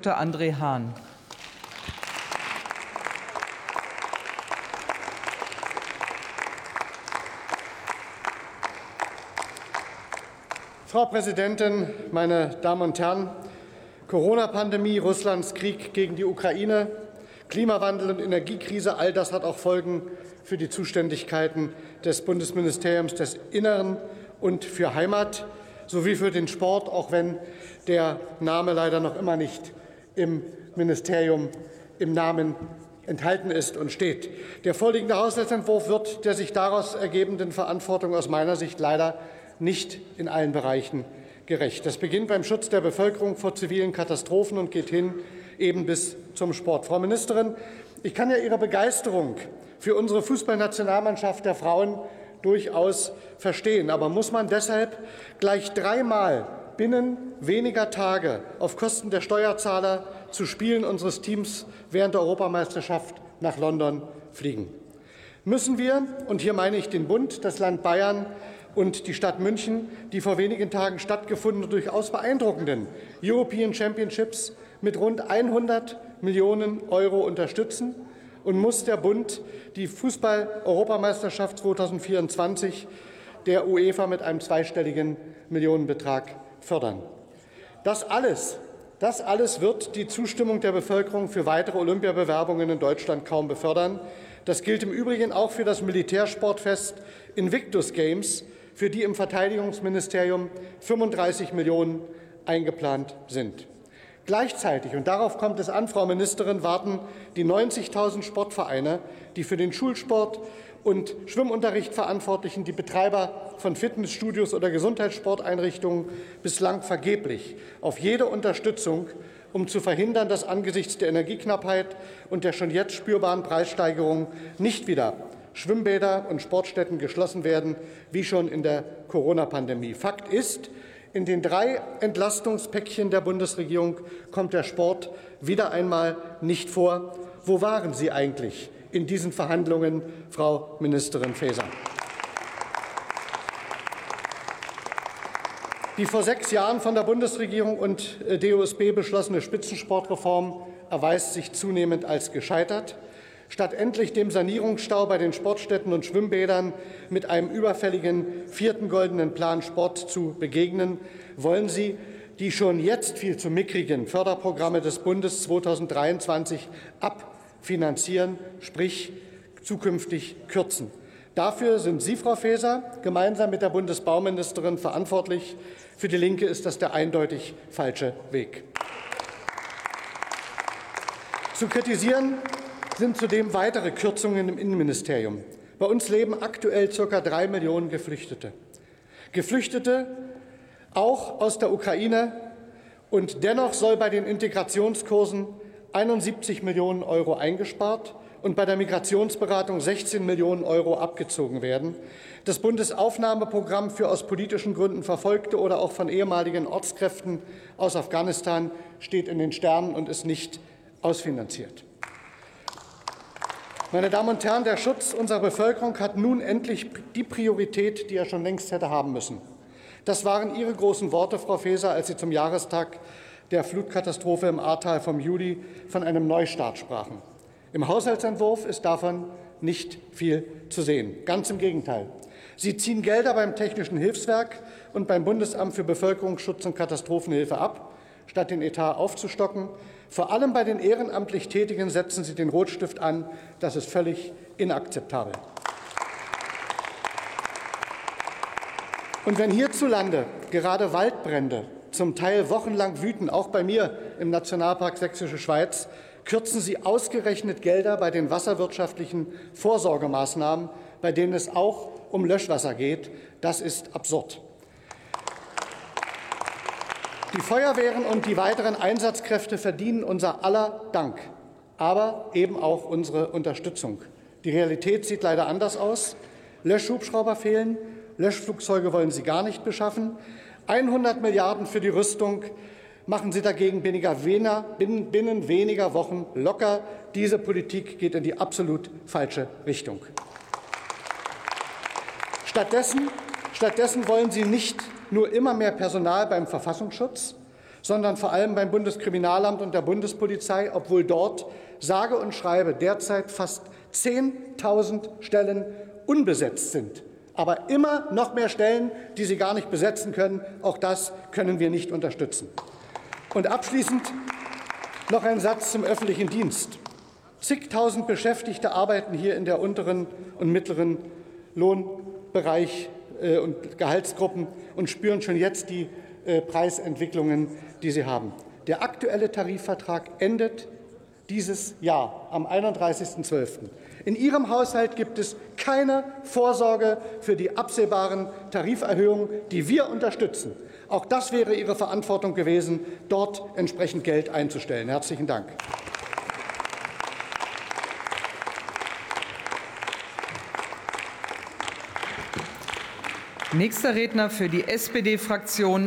Dr. André Hahn. Frau Präsidentin, meine Damen und Herren! Corona-Pandemie, Russlands Krieg gegen die Ukraine, Klimawandel und Energiekrise, all das hat auch Folgen für die Zuständigkeiten des Bundesministeriums des Innern und für Heimat sowie für den Sport, auch wenn der Name leider noch immer nicht im Ministerium im Namen enthalten ist und steht. Der vorliegende Haushaltsentwurf wird der sich daraus ergebenden Verantwortung aus meiner Sicht leider nicht in allen Bereichen gerecht. Das beginnt beim Schutz der Bevölkerung vor zivilen Katastrophen und geht hin eben bis zum Sport. Frau Ministerin, ich kann ja Ihre Begeisterung für unsere Fußballnationalmannschaft der Frauen durchaus verstehen. Aber muss man deshalb gleich dreimal binnen weniger Tage auf Kosten der Steuerzahler zu Spielen unseres Teams während der Europameisterschaft nach London fliegen? Müssen wir, und hier meine ich den Bund, das Land Bayern, und die Stadt München die vor wenigen Tagen stattgefundenen durchaus beeindruckenden European Championships mit rund 100 Millionen Euro unterstützen und muss der Bund die Fußball-Europameisterschaft 2024 der UEFA mit einem zweistelligen Millionenbetrag fördern. Das alles, das alles wird die Zustimmung der Bevölkerung für weitere Olympiabewerbungen in Deutschland kaum befördern. Das gilt im Übrigen auch für das Militärsportfest Invictus Games, für die im Verteidigungsministerium 35 Millionen eingeplant sind. Gleichzeitig, und darauf kommt es an, Frau Ministerin, warten die 90.000 Sportvereine, die für den Schulsport und Schwimmunterricht verantwortlichen, die Betreiber von Fitnessstudios oder Gesundheitssporteinrichtungen bislang vergeblich auf jede Unterstützung, um zu verhindern, dass angesichts der Energieknappheit und der schon jetzt spürbaren Preissteigerungen nicht wieder Schwimmbäder und Sportstätten geschlossen werden, wie schon in der Corona-Pandemie. Fakt ist, in den drei Entlastungspäckchen der Bundesregierung kommt der Sport wieder einmal nicht vor. Wo waren Sie eigentlich in diesen Verhandlungen, Frau Ministerin Faeser? Die vor sechs Jahren von der Bundesregierung und äh, DOSB beschlossene Spitzensportreform erweist sich zunehmend als gescheitert. Statt endlich dem Sanierungsstau bei den Sportstätten und Schwimmbädern mit einem überfälligen vierten goldenen Plan Sport zu begegnen, wollen Sie die schon jetzt viel zu mickrigen Förderprogramme des Bundes 2023 abfinanzieren, sprich zukünftig kürzen. Dafür sind Sie, Frau Faeser, gemeinsam mit der Bundesbauministerin verantwortlich. Für die Linke ist das der eindeutig falsche Weg. Zu kritisieren sind zudem weitere Kürzungen im Innenministerium. Bei uns leben aktuell ca. drei Millionen Geflüchtete. Geflüchtete auch aus der Ukraine. Und dennoch soll bei den Integrationskursen 71 Millionen Euro eingespart und bei der Migrationsberatung 16 Millionen Euro abgezogen werden. Das Bundesaufnahmeprogramm für aus politischen Gründen verfolgte oder auch von ehemaligen Ortskräften aus Afghanistan steht in den Sternen und ist nicht ausfinanziert. Meine Damen und Herren, der Schutz unserer Bevölkerung hat nun endlich die Priorität, die er schon längst hätte haben müssen. Das waren Ihre großen Worte, Frau Faeser, als Sie zum Jahrestag der Flutkatastrophe im Ahrtal vom Juli von einem Neustart sprachen. Im Haushaltsentwurf ist davon nicht viel zu sehen. Ganz im Gegenteil. Sie ziehen Gelder beim Technischen Hilfswerk und beim Bundesamt für Bevölkerungsschutz und Katastrophenhilfe ab, statt den Etat aufzustocken. Vor allem bei den ehrenamtlich Tätigen setzen Sie den Rotstift an. Das ist völlig inakzeptabel. Und wenn hierzulande gerade Waldbrände zum Teil wochenlang wüten, auch bei mir im Nationalpark Sächsische Schweiz, kürzen Sie ausgerechnet Gelder bei den wasserwirtschaftlichen Vorsorgemaßnahmen, bei denen es auch um Löschwasser geht. Das ist absurd. Die Feuerwehren und die weiteren Einsatzkräfte verdienen unser aller Dank, aber eben auch unsere Unterstützung. Die Realität sieht leider anders aus. Löschhubschrauber fehlen, Löschflugzeuge wollen Sie gar nicht beschaffen. 100 Milliarden für die Rüstung machen Sie dagegen binnen weniger Wochen locker. Diese Politik geht in die absolut falsche Richtung. Stattdessen, stattdessen wollen Sie nicht nur immer mehr Personal beim Verfassungsschutz, sondern vor allem beim Bundeskriminalamt und der Bundespolizei, obwohl dort sage und schreibe derzeit fast 10.000 Stellen unbesetzt sind. Aber immer noch mehr Stellen, die sie gar nicht besetzen können. Auch das können wir nicht unterstützen. Und abschließend noch ein Satz zum öffentlichen Dienst. Zigtausend Beschäftigte arbeiten hier in der unteren und mittleren Lohnbereich äh, und Gehaltsgruppen und spüren schon jetzt die äh, Preisentwicklungen, die sie haben. Der aktuelle Tarifvertrag endet dieses Jahr am 31.12. In Ihrem Haushalt gibt es keine Vorsorge für die absehbaren Tariferhöhungen, die wir unterstützen. Auch das wäre Ihre Verantwortung gewesen, dort entsprechend Geld einzustellen. Herzlichen Dank. Nächster Redner für die SPD-Fraktion